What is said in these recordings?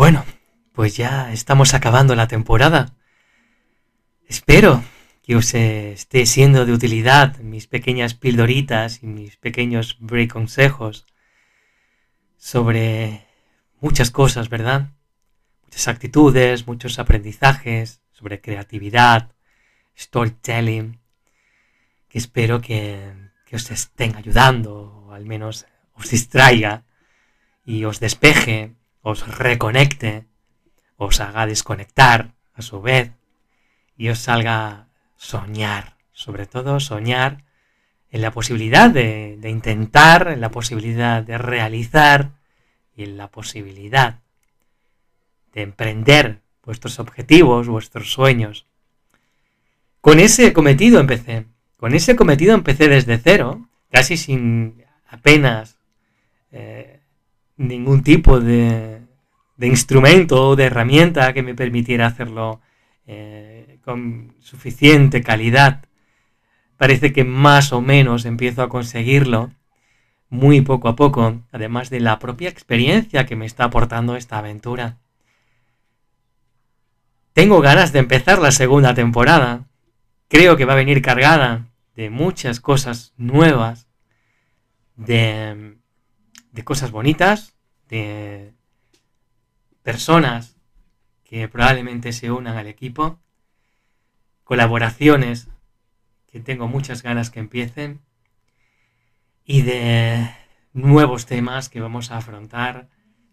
Bueno, pues ya estamos acabando la temporada. Espero que os esté siendo de utilidad mis pequeñas pildoritas y mis pequeños break consejos sobre muchas cosas, ¿verdad? Muchas actitudes, muchos aprendizajes sobre creatividad, storytelling, que espero que, que os estén ayudando, o al menos os distraiga y os despeje os reconecte, os haga desconectar a su vez y os salga soñar, sobre todo soñar en la posibilidad de, intentar, en la posibilidad de realizar y en la posibilidad de emprender vuestros objetivos, vuestros sueños. Con ese cometido empecé, con ese cometido empecé desde cero, casi sin apenas eh, ningún tipo de, de instrumento o de herramienta que me permitiera hacerlo eh, con suficiente calidad. Parece que más o menos empiezo a conseguirlo muy poco a poco, además de la propia experiencia que me está aportando esta aventura. Tengo ganas de empezar la segunda temporada. Creo que va a venir cargada de muchas cosas nuevas, de de cosas bonitas, de personas que probablemente se unan al equipo, colaboraciones que tengo muchas ganas que empiecen y de nuevos temas que vamos a afrontar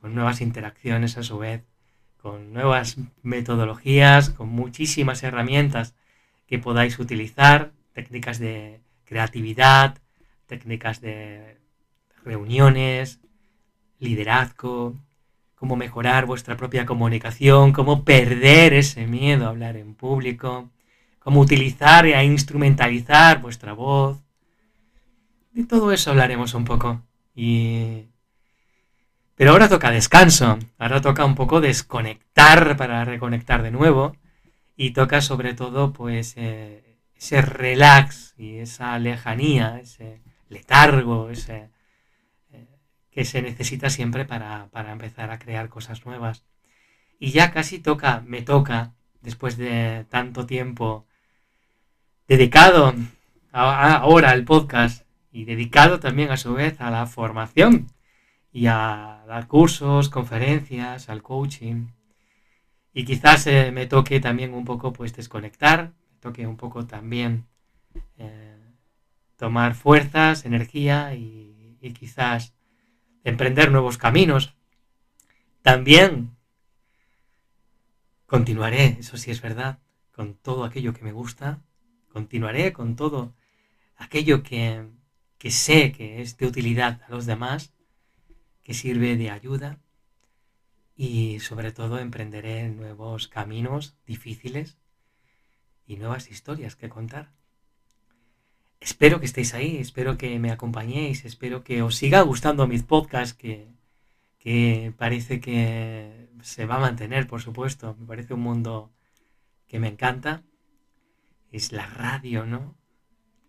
con nuevas interacciones a su vez, con nuevas metodologías, con muchísimas herramientas que podáis utilizar, técnicas de creatividad, técnicas de reuniones, liderazgo, cómo mejorar vuestra propia comunicación, cómo perder ese miedo a hablar en público, cómo utilizar e instrumentalizar vuestra voz. De todo eso hablaremos un poco. Y... Pero ahora toca descanso, ahora toca un poco desconectar para reconectar de nuevo y toca sobre todo pues eh, ese relax y esa lejanía, ese letargo, ese que se necesita siempre para, empezar a crear cosas nuevas. Y ya casi toca, me toca, después de tanto tiempo dedicado ahora al podcast y dedicado también a su vez a la formación y a dar cursos, conferencias, al coaching. Y quizás eh, me toque también un poco pues desconectar, me toque un poco también eh, tomar fuerzas, energía y quizás emprender nuevos caminos. También continuaré, eso sí es verdad, con todo aquello que me gusta, continuaré con todo aquello que, que sé que es de utilidad a los demás, que sirve de ayuda y sobre todo emprenderé nuevos caminos difíciles y nuevas historias que contar. Espero que estéis ahí, espero que me acompañéis, espero que os siga gustando mis podcasts, que, que parece que se va a mantener, por supuesto. Me parece un mundo que me encanta. Es la radio, ¿no?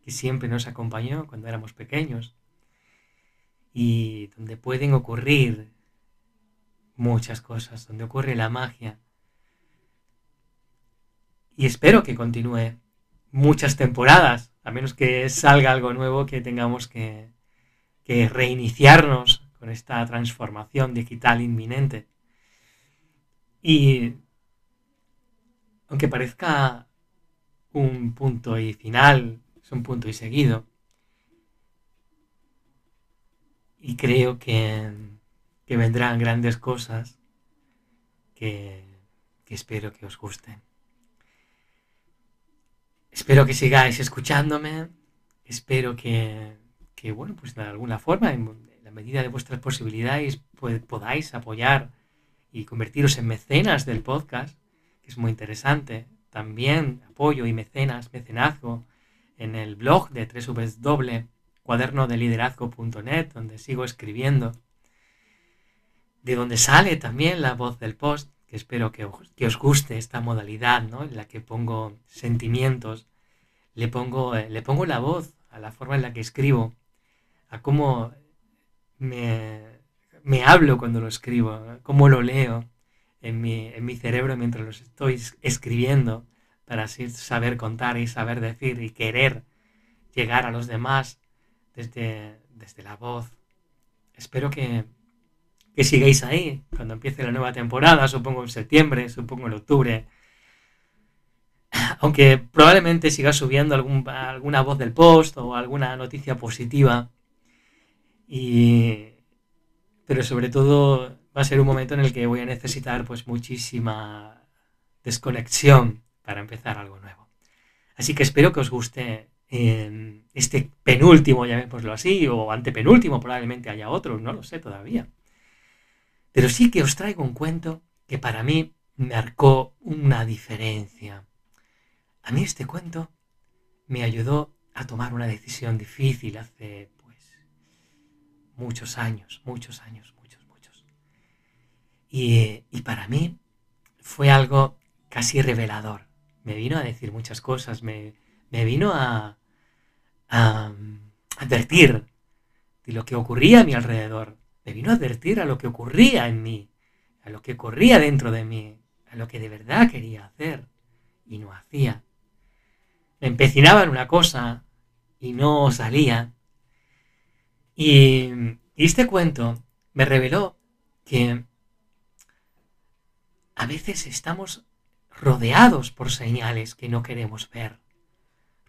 Que siempre nos acompañó cuando éramos pequeños. Y donde pueden ocurrir muchas cosas, donde ocurre la magia. Y espero que continúe muchas temporadas a menos que salga algo nuevo que tengamos que, reiniciarnos con esta transformación digital inminente. Y aunque parezca un punto y final, es un punto y seguido, y creo que, vendrán grandes cosas que espero que os gusten. Espero que sigáis escuchándome. Espero que, bueno, pues de alguna forma, en la medida de vuestras posibilidades, podáis apoyar y convertiros en mecenas del podcast, que es muy interesante. También apoyo y mecenas, mecenazgo, en el blog de www.cuadernodeliderazgo.net, donde sigo escribiendo. De donde sale también la voz del post, que espero que os, guste esta modalidad, ¿no? En la que pongo sentimientos, le pongo, eh, le pongo la voz a la forma en la que escribo, a cómo me, me hablo cuando lo escribo, cómo lo leo, en mi, en mi cerebro mientras los estoy escribiendo para así saber contar y saber decir y querer llegar a los demás desde, desde la voz. Espero que, que sigáis ahí cuando empiece la nueva temporada, supongo en septiembre, supongo en octubre. Aunque probablemente siga subiendo algún, alguna voz del post o alguna noticia positiva. Y, pero sobre todo va a ser un momento en el que voy a necesitar pues muchísima desconexión para empezar algo nuevo. Así que espero que os guste eh, este penúltimo, llamémoslo así, o antepenúltimo, probablemente haya otro, no lo sé todavía. Pero sí que os traigo un cuento que para mí marcó una diferencia. A mí este cuento me ayudó a tomar una decisión difícil hace pues muchos años, muchos años, muchos, muchos. Y, y para mí fue algo casi revelador. Me vino a decir muchas cosas, me, me vino a, a advertir de lo que ocurría a mi alrededor. Me vino a advertir a lo que ocurría en mí, a lo que ocurría dentro de mí, a lo que de verdad quería hacer y no hacía. Me empecinaba en una cosa y no salía. Y, y este cuento me reveló que a veces estamos rodeados por señales que no queremos ver,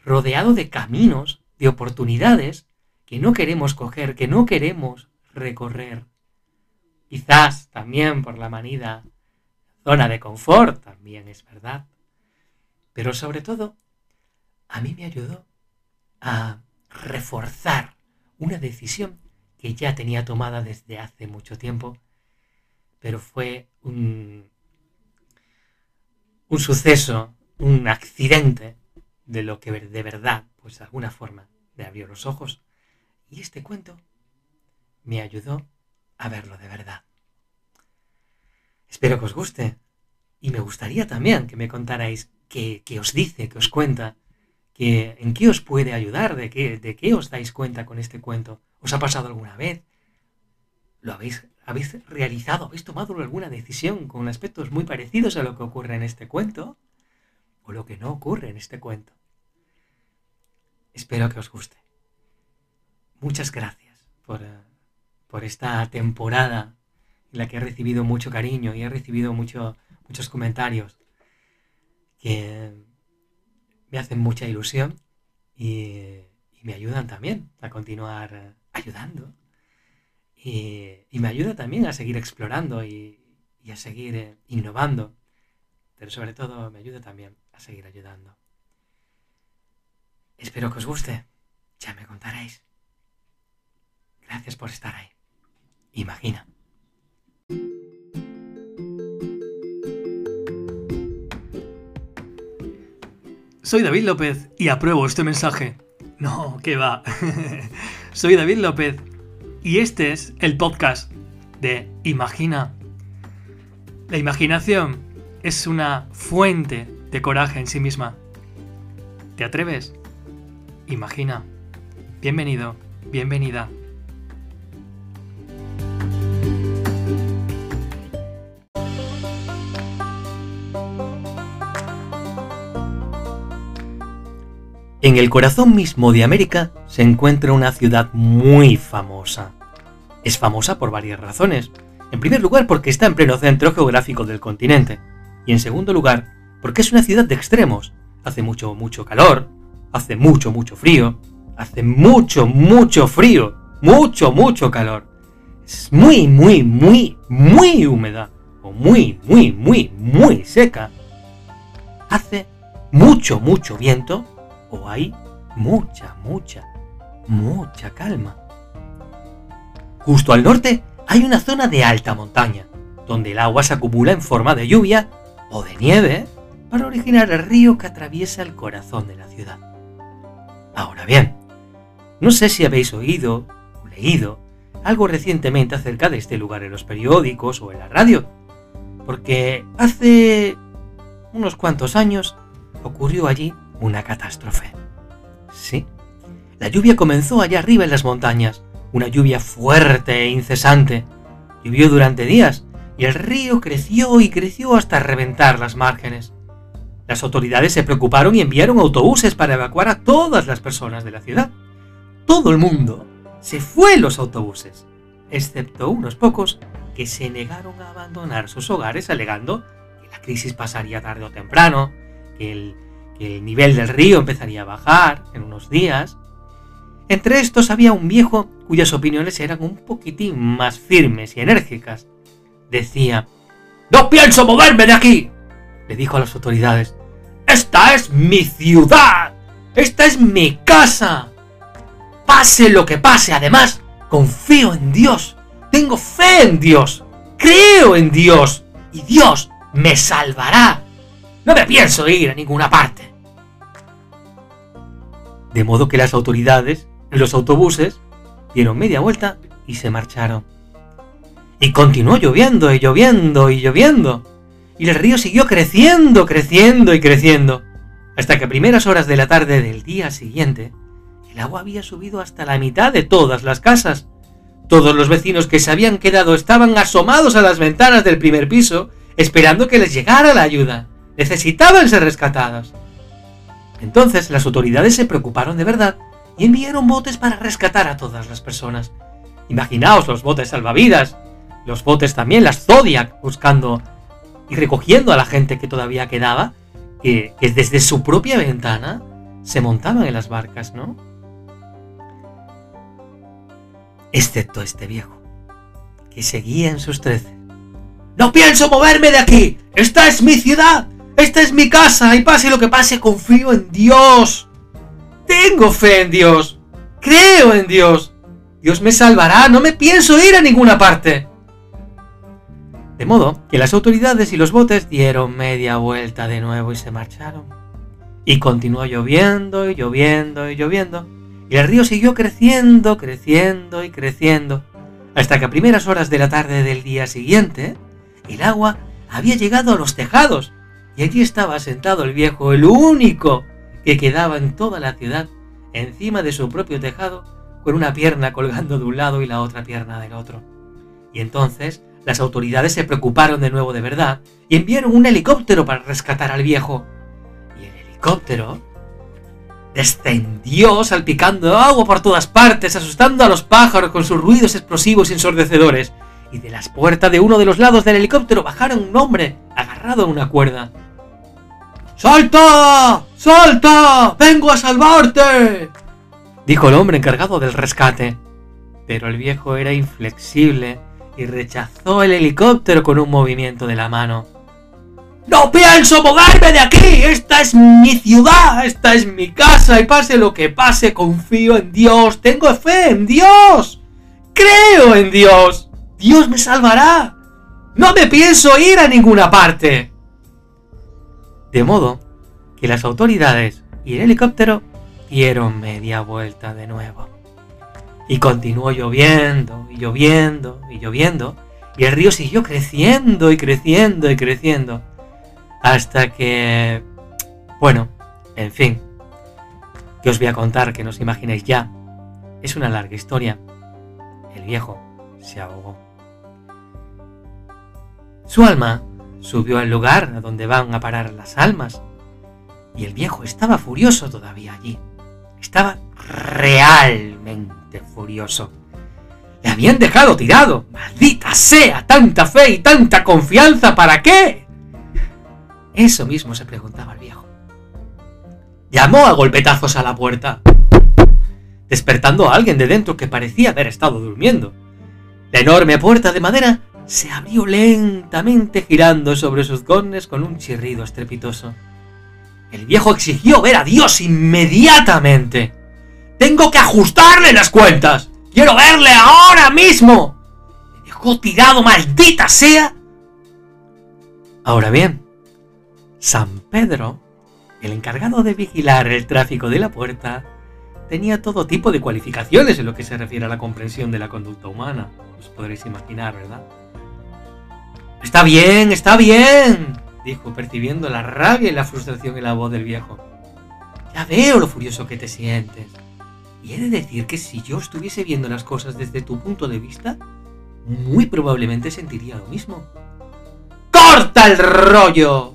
rodeado de caminos, de oportunidades que no queremos coger, que no queremos recorrer. Quizás también por la manida zona de confort, también es verdad. Pero sobre todo, a mí me ayudó a reforzar una decisión que ya tenía tomada desde hace mucho tiempo, pero fue un, un suceso, un accidente de lo que de verdad, pues de alguna forma, me abrió los ojos. Y este cuento me ayudó a verlo de verdad. Espero que os guste. Y me gustaría también que me contarais qué, os dice, qué os cuenta, que, en qué os puede ayudar, de qué, de qué os dais cuenta con este cuento. ¿Os ha pasado alguna vez? ¿Lo habéis, habéis realizado? ¿Habéis tomado alguna decisión con aspectos muy parecidos a lo que ocurre en este cuento? ¿O lo que no ocurre en este cuento? Espero que os guste. Muchas gracias por, eh, por esta temporada en la que he recibido mucho cariño y he recibido mucho, muchos comentarios que me hacen mucha ilusión y, me ayudan también a continuar ayudando. Y, me ayuda también a seguir explorando y, a seguir eh, innovando. Pero sobre todo me ayuda también a seguir ayudando. Espero que os guste. Ya me contaréis. Gracias por estar ahí. Imagina. Soy David López y apruebo este mensaje. No, que va. Soy David López y este es el podcast de Imagina. La imaginación es una fuente de coraje en sí misma. ¿Te atreves? Imagina. Bienvenido, bienvenida. En el corazón mismo de América se encuentra una ciudad muy famosa. Es famosa por varias razones. En primer lugar porque está en pleno centro geográfico del continente. Y en segundo lugar porque es una ciudad de extremos. Hace mucho, mucho calor, hace mucho, mucho frío, hace mucho, mucho frío, mucho, mucho calor. Es muy, muy, muy, muy húmeda. O muy, muy, muy, muy seca. Hace mucho, mucho viento o hay mucha, mucha, mucha calma. Justo al norte hay una zona de alta montaña, donde el agua se acumula en forma de lluvia o de nieve para originar el río que atraviesa el corazón de la ciudad. Ahora bien, no sé si habéis oído o leído algo recientemente acerca de este lugar en los periódicos o en la radio, porque hace unos cuantos años ocurrió allí una catástrofe. Sí, la lluvia comenzó allá arriba en las montañas, una lluvia fuerte e incesante. Llovió durante días y el río creció y creció hasta reventar las márgenes. Las autoridades se preocuparon y enviaron autobuses para evacuar a todas las personas de la ciudad. Todo el mundo se fue en los autobuses, excepto unos pocos que se negaron a abandonar sus hogares alegando que la crisis pasaría tarde o temprano, que el, que el nivel del río empezaría a bajar en unos días. Entre estos había un viejo cuyas opiniones eran un poquitín más firmes y enérgicas. Decía, ¡No pienso moverme de aquí! le dijo a las autoridades. ¡Esta es mi ciudad! ¡Esta es mi casa! Pase lo que pase, además, confío en Dios. Tengo fe en Dios. Creo en Dios. Y Dios me salvará. No me pienso ir a ninguna parte. De modo que las autoridades, en los autobuses, dieron media vuelta y se marcharon. Y continuó lloviendo y lloviendo y lloviendo. Y el río siguió creciendo, creciendo y creciendo. Hasta que a primeras horas de la tarde del día siguiente, el agua había subido hasta la mitad de todas las casas. Todos los vecinos que se habían quedado estaban asomados a las ventanas del primer piso, esperando que les llegara la ayuda. Necesitaban ser rescatados. Entonces las autoridades se preocuparon de verdad y enviaron botes para rescatar a todas las personas. Imaginaos los botes salvavidas, los botes también, las Zodiac, buscando y recogiendo a la gente que todavía quedaba, que, que desde su propia ventana se montaban en las barcas, ¿no? Excepto este viejo, que seguía en sus trece. ¡No pienso moverme de aquí! ¡Esta es mi ciudad! ¡Esta es mi casa! Y pase lo que pase, confío en Dios. Tengo fe en Dios. Creo en Dios. Dios me salvará. No me pienso ir a ninguna parte. De modo que las autoridades y los botes dieron media vuelta de nuevo y se marcharon. Y continuó lloviendo y lloviendo y lloviendo. Y el río siguió creciendo, creciendo y creciendo. Hasta que a primeras horas de la tarde del día siguiente, el agua había llegado a los tejados. Y allí estaba sentado el viejo, el único que quedaba en toda la ciudad, encima de su propio tejado, con una pierna colgando de un lado y la otra pierna del otro. Y entonces las autoridades se preocuparon de nuevo de verdad y enviaron un helicóptero para rescatar al viejo. Y el helicóptero descendió salpicando agua por todas partes, asustando a los pájaros con sus ruidos explosivos y ensordecedores. Y de las puertas de uno de los lados del helicóptero bajaron un hombre agarrado a una cuerda. ¡Salta! ¡Salta! ¡Vengo a salvarte! dijo el hombre encargado del rescate. Pero el viejo era inflexible y rechazó el helicóptero con un movimiento de la mano. ¡No pienso moverme de aquí! ¡Esta es mi ciudad! ¡Esta es mi casa! Y pase lo que pase, confío en Dios. Tengo fe en Dios. Creo en Dios. Dios me salvará. No me pienso ir a ninguna parte. De modo que las autoridades y el helicóptero dieron media vuelta de nuevo. Y continuó lloviendo y lloviendo y lloviendo. Y el río siguió creciendo y creciendo y creciendo. Hasta que... Bueno, en fin. Que os voy a contar que no os imaginéis ya. Es una larga historia. El viejo se ahogó. Su alma subió al lugar a donde van a parar las almas. Y el viejo estaba furioso todavía allí. Estaba realmente furioso. Le habían dejado tirado. Maldita sea, tanta fe y tanta confianza, ¿para qué? Eso mismo se preguntaba el viejo. Llamó a golpetazos a la puerta, despertando a alguien de dentro que parecía haber estado durmiendo. La enorme puerta de madera se abrió lentamente girando sobre sus gones con un chirrido estrepitoso. El viejo exigió ver a Dios inmediatamente. Tengo que ajustarle las cuentas. Quiero verle ahora mismo. Me dejó tirado, maldita sea. Ahora bien, San Pedro, el encargado de vigilar el tráfico de la puerta, tenía todo tipo de cualificaciones en lo que se refiere a la comprensión de la conducta humana. Os podréis imaginar, ¿verdad? Está bien, está bien, dijo, percibiendo la rabia y la frustración en la voz del viejo. Ya veo lo furioso que te sientes. Y he de decir que si yo estuviese viendo las cosas desde tu punto de vista, muy probablemente sentiría lo mismo. ¡Corta el rollo!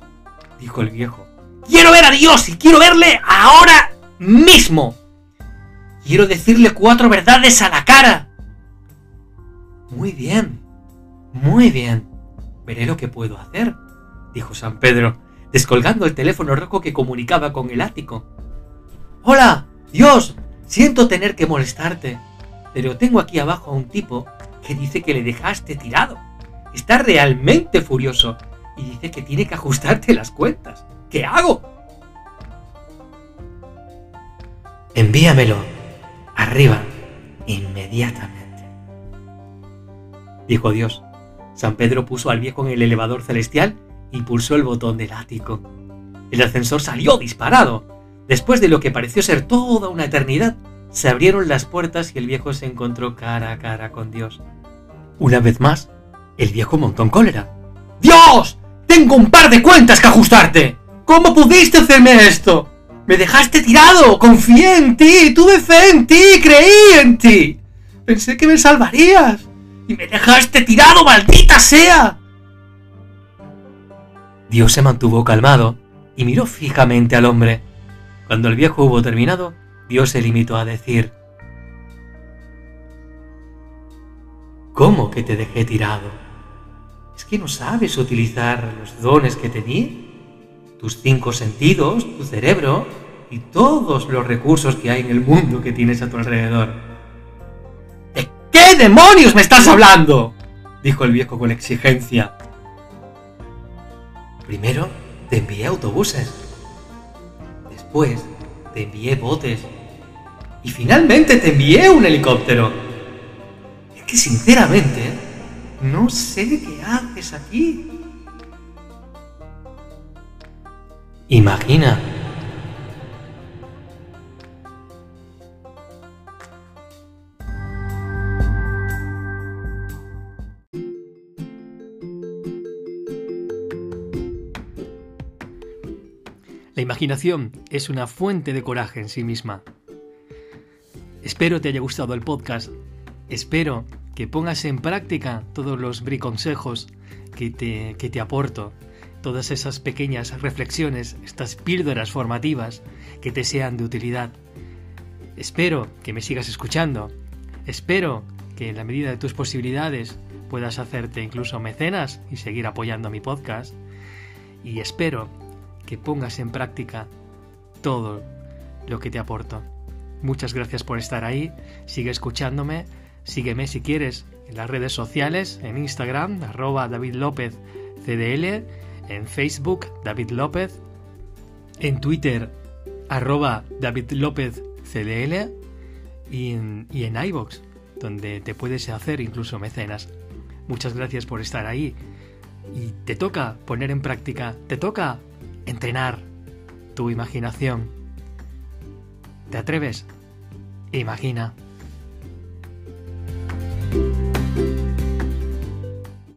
dijo el viejo. Quiero ver a Dios y quiero verle ahora mismo. Quiero decirle cuatro verdades a la cara. Muy bien, muy bien. Veré lo que puedo hacer, dijo San Pedro, descolgando el teléfono rojo que comunicaba con el ático. Hola, Dios, siento tener que molestarte, pero tengo aquí abajo a un tipo que dice que le dejaste tirado. Está realmente furioso y dice que tiene que ajustarte las cuentas. ¿Qué hago? Envíamelo arriba inmediatamente. Dijo Dios. San Pedro puso al viejo en el elevador celestial y pulsó el botón del ático. El ascensor salió disparado. Después de lo que pareció ser toda una eternidad, se abrieron las puertas y el viejo se encontró cara a cara con Dios. Una vez más, el viejo montó en cólera. ¡Dios! ¡Tengo un par de cuentas que ajustarte! ¿Cómo pudiste hacerme esto? Me dejaste tirado, confié en ti, tuve fe en ti, creí en ti. Pensé que me salvarías. Y me dejaste tirado, maldita sea. Dios se mantuvo calmado y miró fijamente al hombre. Cuando el viejo hubo terminado, Dios se limitó a decir, ¿Cómo que te dejé tirado? ¿Es que no sabes utilizar los dones que te? Tus cinco sentidos, tu cerebro y todos los recursos que hay en el mundo que tienes a tu alrededor. ¿De qué demonios me estás hablando? dijo el viejo con exigencia. Primero te envié autobuses. Después te envié botes. Y finalmente te envié un helicóptero que sinceramente no sé qué haces aquí. Imagina. Imaginación es una fuente de coraje en sí misma. Espero te haya gustado el podcast Espero que pongas en práctica todos los briconsejos que te, que te aporto, todas esas pequeñas reflexiones, estas píldoras formativas que te sean de utilidad. Espero que me sigas escuchando. Espero que en la medida de tus posibilidades puedas hacerte incluso mecenas y seguir apoyando mi podcast. Y espero que pongas en práctica todo lo que te aporto. Muchas gracias por estar ahí. Sigue escuchándome Sígueme si quieres en las redes sociales, en Instagram, arroba David López CDL, en Facebook, David López, en Twitter, arroba David López CDL y en, y en iVoox, donde te puedes hacer incluso mecenas. Muchas gracias por estar ahí. Y te toca poner en práctica, te toca entrenar tu imaginación. ¿Te atreves? Imagina.